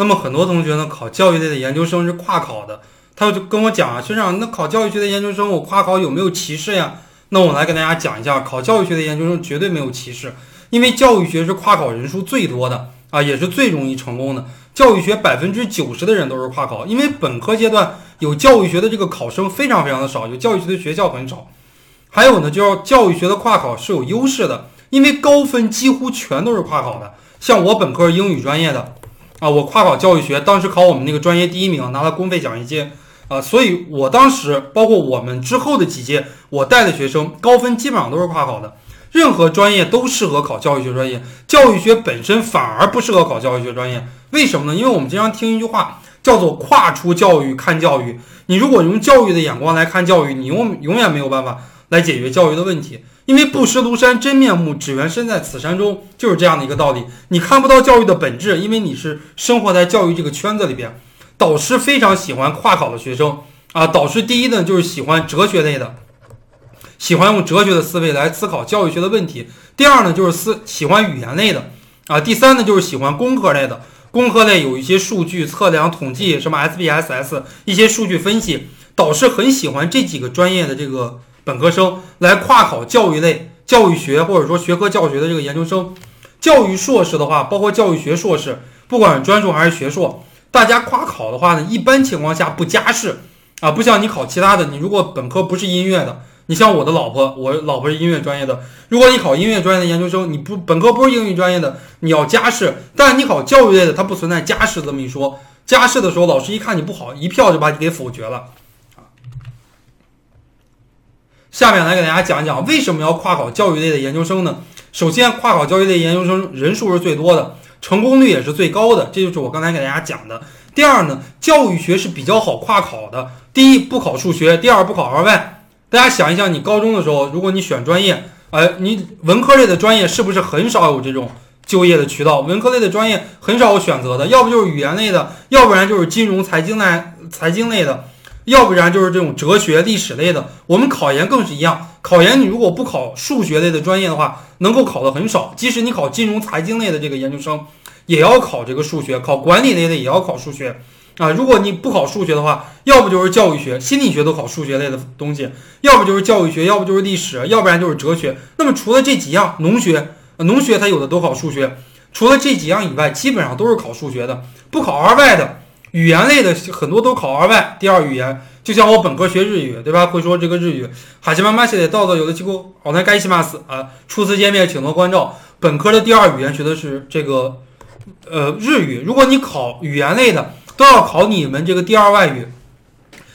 那么很多同学呢，考教育类的研究生是跨考的，他就跟我讲啊，学长，那考教育学的研究生，我跨考有没有歧视呀？那我来跟大家讲一下，考教育学的研究生绝对没有歧视，因为教育学是跨考人数最多的啊，也是最容易成功的。教育学百分之九十的人都是跨考，因为本科阶段有教育学的这个考生非常非常的少，有教育学的学校很少。还有呢，就是教育学的跨考是有优势的，因为高分几乎全都是跨考的。像我本科英语专业的。啊，我跨考教育学，当时考我们那个专业第一名，拿了公费奖学金，啊，所以我当时包括我们之后的几届，我带的学生高分基本上都是跨考的。任何专业都适合考教育学专业，教育学本身反而不适合考教育学专业。为什么呢？因为我们经常听一句话，叫做“跨出教育看教育”。你如果用教育的眼光来看教育，你永永远没有办法来解决教育的问题。因为不识庐山真面目，只缘身在此山中，就是这样的一个道理。你看不到教育的本质，因为你是生活在教育这个圈子里边。导师非常喜欢跨考的学生啊。导师第一呢，就是喜欢哲学类的，喜欢用哲学的思维来思考教育学的问题。第二呢，就是思喜欢语言类的啊。第三呢，就是喜欢工科类的。工科类有一些数据测量、统计，什么 SPSS 一些数据分析。导师很喜欢这几个专业的这个。本科生来跨考教育类、教育学或者说学科教学的这个研究生，教育硕士的话，包括教育学硕士，不管专硕还是学硕，大家跨考的话呢，一般情况下不加试啊，不像你考其他的，你如果本科不是音乐的，你像我的老婆，我老婆是音乐专业的，如果你考音乐专业的研究生，你不本科不是英语专业的，你要加试，但你考教育类的，它不存在加试这么一说，加试的时候，老师一看你不好，一票就把你给否决了。下面来给大家讲一讲为什么要跨考教育类的研究生呢？首先，跨考教育类研究生人数是最多的，成功率也是最高的，这就是我刚才给大家讲的。第二呢，教育学是比较好跨考的。第一，不考数学；第二，不考二外。大家想一想，你高中的时候，如果你选专业，哎，你文科类的专业是不是很少有这种就业的渠道？文科类的专业很少有选择的，要不就是语言类的，要不然就是金融、财经类、财经类的。要不然就是这种哲学、历史类的，我们考研更是一样。考研你如果不考数学类的专业的话，能够考的很少。即使你考金融、财经类的这个研究生，也要考这个数学；考管理类的也要考数学啊。如果你不考数学的话，要不就是教育学、心理学都考数学类的东西；要不就是教育学，要不就是历史，要不然就是哲学。那么除了这几样，农学、农学它有的都考数学。除了这几样以外，基本上都是考数学的，不考二外的。语言类的很多都考二外，第二语言，就像我本科学日语，对吧？会说这个日语。哈西妈妈写的到的有的机构，好难该西马斯啊。初次见面，请多关照。本科的第二语言学的是这个，呃，日语。如果你考语言类的，都要考你们这个第二外语。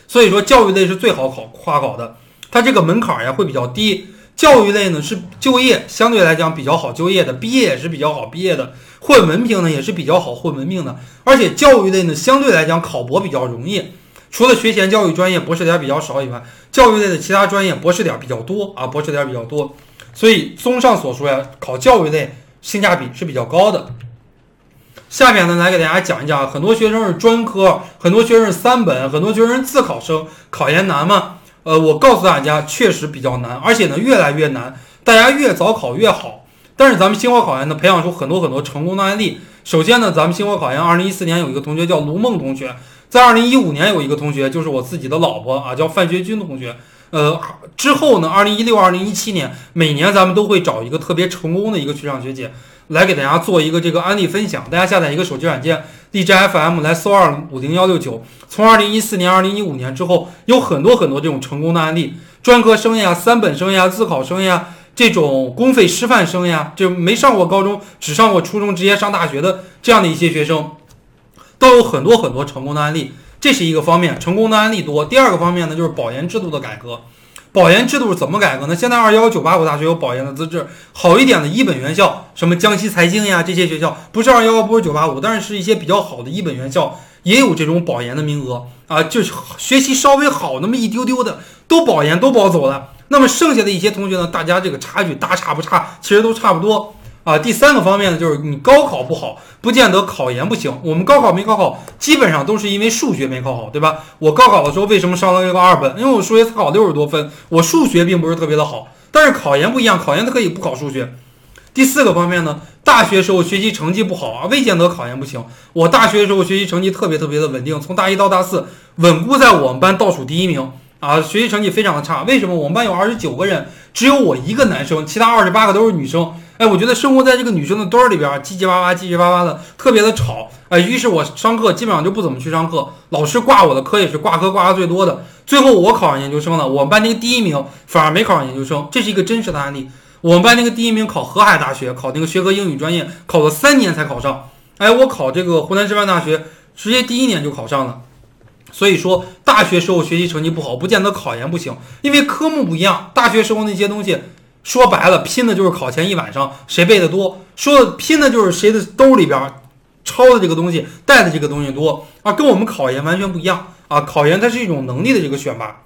所以说，教育类是最好考跨考的，它这个门槛呀会比较低。教育类呢是就业相对来讲比较好就业的，毕业也是比较好毕业的，混文凭呢也是比较好混文凭的，而且教育类呢相对来讲考博比较容易，除了学前教育专业博士点比较少以外，教育类的其他专业博士点比较多啊，博士点比较多，所以综上所述呀，考教育类性价比是比较高的。下面呢来给大家讲一讲，很多学生是专科，很多学生是三本，很多学生自考生，考研难吗？呃，我告诉大家，确实比较难，而且呢越来越难，大家越早考越好。但是咱们星火考研呢，培养出很多很多成功的案例。首先呢，咱们星火考研二零一四年有一个同学叫卢梦同学，在二零一五年有一个同学就是我自己的老婆啊，叫范学军同学。呃，之后呢，二零一六、二零一七年，每年咱们都会找一个特别成功的一个学长学姐。来给大家做一个这个案例分享，大家下载一个手机软件荔枝 FM 来搜二五零幺六九。从二零一四年、二零一五年之后，有很多很多这种成功的案例，专科生呀、三本生呀、自考生呀、这种公费师范生呀，就没上过高中，只上过初中，直接上大学的这样的一些学生，都有很多很多成功的案例。这是一个方面，成功的案例多。第二个方面呢，就是保研制度的改革。保研制度是怎么改革呢？现在二幺九八五大学有保研的资质，好一点的一本院校，什么江西财经呀这些学校，不是二幺幺，不是九八五，但是是一些比较好的一本院校，也有这种保研的名额啊，就是学习稍微好那么一丢丢的，都保研都保走了。那么剩下的一些同学呢，大家这个差距大差不差，其实都差不多。啊，第三个方面呢，就是你高考不好，不见得考研不行。我们高考没考好，基本上都是因为数学没考好，对吧？我高考的时候为什么上了一个二本？因为我数学才考六十多分，我数学并不是特别的好。但是考研不一样，考研它可以不考数学。第四个方面呢，大学时候学习成绩不好啊，未见得考研不行。我大学时候学习成绩特别特别的稳定，从大一到大四稳固在我们班倒数第一名啊，学习成绩非常的差。为什么？我们班有二十九个人，只有我一个男生，其他二十八个都是女生。哎，我觉得生活在这个女生的堆儿里边，叽叽哇哇，叽叽哇哇的，特别的吵。哎，于是我上课基本上就不怎么去上课，老师挂我的科也是挂科挂的最多的。最后我考上研究生了，我们班那个第一名反而没考上研究生，这是一个真实的案例。我们班那个第一名考河海大学，考那个学科英语专业，考了三年才考上。哎，我考这个湖南师范大学，直接第一年就考上了。所以说，大学时候学习成绩不好，不见得考研不行，因为科目不一样。大学时候那些东西。说白了，拼的就是考前一晚上谁背的多；说的拼的就是谁的兜里边抄的这个东西带的这个东西多啊，跟我们考研完全不一样啊！考研它是一种能力的这个选拔。